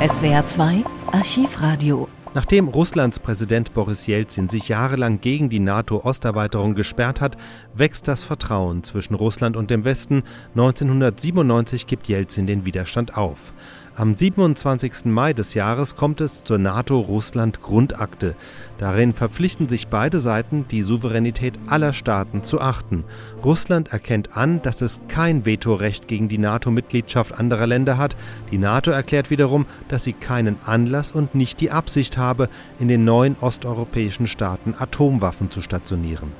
SWR 2 Archivradio. Nachdem Russlands Präsident Boris Jelzin sich jahrelang gegen die NATO-Osterweiterung gesperrt hat, wächst das Vertrauen zwischen Russland und dem Westen. 1997 gibt Jelzin den Widerstand auf. Am 27. Mai des Jahres kommt es zur NATO-Russland-Grundakte. Darin verpflichten sich beide Seiten, die Souveränität aller Staaten zu achten. Russland erkennt an, dass es kein Vetorecht gegen die NATO-Mitgliedschaft anderer Länder hat. Die NATO erklärt wiederum, dass sie keinen Anlass und nicht die Absicht habe, in den neuen osteuropäischen Staaten Atomwaffen zu stationieren.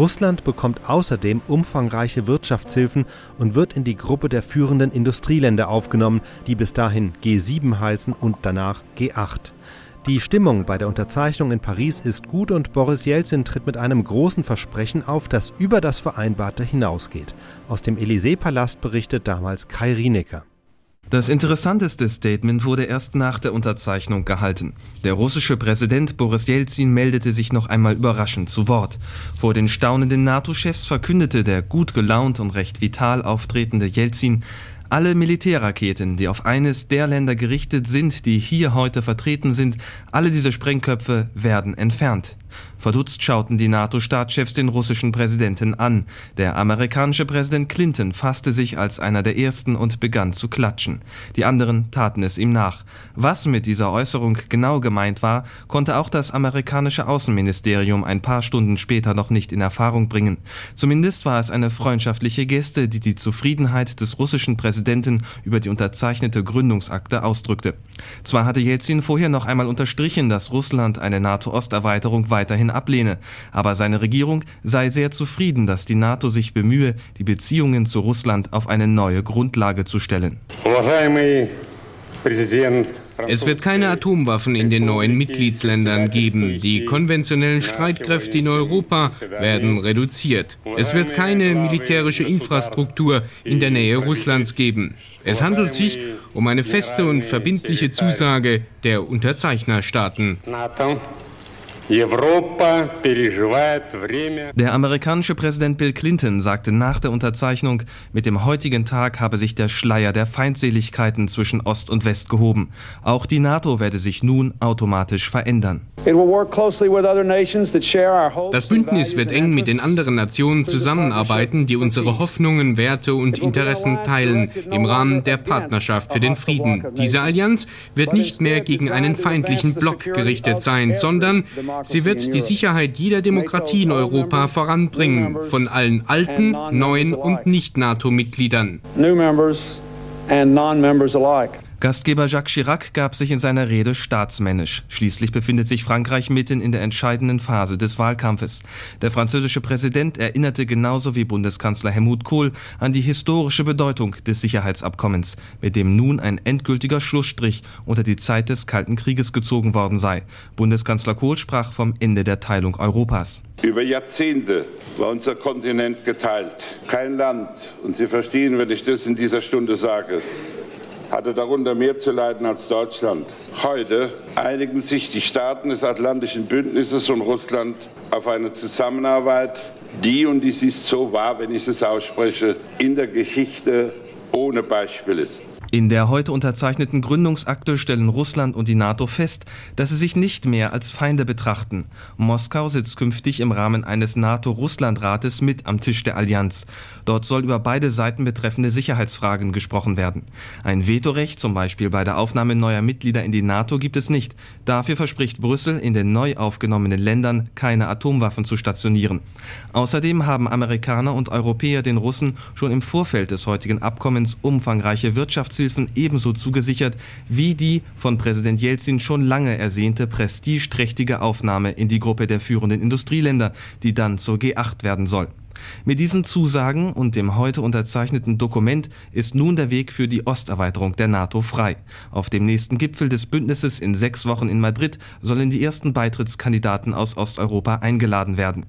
Russland bekommt außerdem umfangreiche Wirtschaftshilfen und wird in die Gruppe der führenden Industrieländer aufgenommen, die bis dahin G7 heißen und danach G8. Die Stimmung bei der Unterzeichnung in Paris ist gut und Boris Jelzin tritt mit einem großen Versprechen auf, das über das Vereinbarte hinausgeht. Aus dem Élysée-Palast berichtet damals Kai Rienecker. Das interessanteste Statement wurde erst nach der Unterzeichnung gehalten. Der russische Präsident Boris Jelzin meldete sich noch einmal überraschend zu Wort. Vor den staunenden NATO-Chefs verkündete der gut gelaunt und recht vital auftretende Jelzin, alle Militärraketen, die auf eines der Länder gerichtet sind, die hier heute vertreten sind, alle diese Sprengköpfe werden entfernt. Verdutzt schauten die NATO-Staatschefs den russischen Präsidenten an. Der amerikanische Präsident Clinton fasste sich als einer der ersten und begann zu klatschen. Die anderen taten es ihm nach. Was mit dieser Äußerung genau gemeint war, konnte auch das amerikanische Außenministerium ein paar Stunden später noch nicht in Erfahrung bringen. Zumindest war es eine freundschaftliche Geste, die die Zufriedenheit des russischen Präsidenten über die unterzeichnete Gründungsakte ausdrückte. Zwar hatte Jelzin vorher noch einmal unterstrichen, dass Russland eine NATO-Osterweiterung weiterhin ablehne. Aber seine Regierung sei sehr zufrieden, dass die NATO sich bemühe, die Beziehungen zu Russland auf eine neue Grundlage zu stellen. Es wird keine Atomwaffen in den neuen Mitgliedsländern geben. Die konventionellen Streitkräfte in Europa werden reduziert. Es wird keine militärische Infrastruktur in der Nähe Russlands geben. Es handelt sich um eine feste und verbindliche Zusage der Unterzeichnerstaaten. Der amerikanische Präsident Bill Clinton sagte nach der Unterzeichnung, mit dem heutigen Tag habe sich der Schleier der Feindseligkeiten zwischen Ost und West gehoben. Auch die NATO werde sich nun automatisch verändern. Das Bündnis wird eng mit den anderen Nationen zusammenarbeiten, die unsere Hoffnungen, Werte und Interessen teilen im Rahmen der Partnerschaft für den Frieden. Diese Allianz wird nicht mehr gegen einen feindlichen Block gerichtet sein, sondern Sie wird die Sicherheit jeder Demokratie in Europa voranbringen, von allen alten, neuen und Nicht-NATO-Mitgliedern. Gastgeber Jacques Chirac gab sich in seiner Rede staatsmännisch. Schließlich befindet sich Frankreich mitten in der entscheidenden Phase des Wahlkampfes. Der französische Präsident erinnerte genauso wie Bundeskanzler Helmut Kohl an die historische Bedeutung des Sicherheitsabkommens, mit dem nun ein endgültiger Schlussstrich unter die Zeit des Kalten Krieges gezogen worden sei. Bundeskanzler Kohl sprach vom Ende der Teilung Europas. Über Jahrzehnte war unser Kontinent geteilt. Kein Land, und Sie verstehen, wenn ich das in dieser Stunde sage, hatte darunter mehr zu leiden als Deutschland. Heute einigen sich die Staaten des Atlantischen Bündnisses und Russland auf eine Zusammenarbeit, die, und dies ist so wahr, wenn ich es ausspreche, in der Geschichte ohne Beispiel ist. In der heute unterzeichneten Gründungsakte stellen Russland und die NATO fest, dass sie sich nicht mehr als Feinde betrachten. Moskau sitzt künftig im Rahmen eines NATO-Russland-Rates mit am Tisch der Allianz. Dort soll über beide Seiten betreffende Sicherheitsfragen gesprochen werden. Ein Vetorecht, zum Beispiel bei der Aufnahme neuer Mitglieder in die NATO, gibt es nicht. Dafür verspricht Brüssel, in den neu aufgenommenen Ländern keine Atomwaffen zu stationieren. Außerdem haben Amerikaner und Europäer den Russen schon im Vorfeld des heutigen Abkommens umfangreiche Wirtschafts Rechtshilfen ebenso zugesichert wie die von Präsident Jelzin schon lange ersehnte prestigeträchtige Aufnahme in die Gruppe der führenden Industrieländer, die dann zur G8 werden soll. Mit diesen Zusagen und dem heute unterzeichneten Dokument ist nun der Weg für die Osterweiterung der NATO frei. Auf dem nächsten Gipfel des Bündnisses in sechs Wochen in Madrid sollen die ersten Beitrittskandidaten aus Osteuropa eingeladen werden.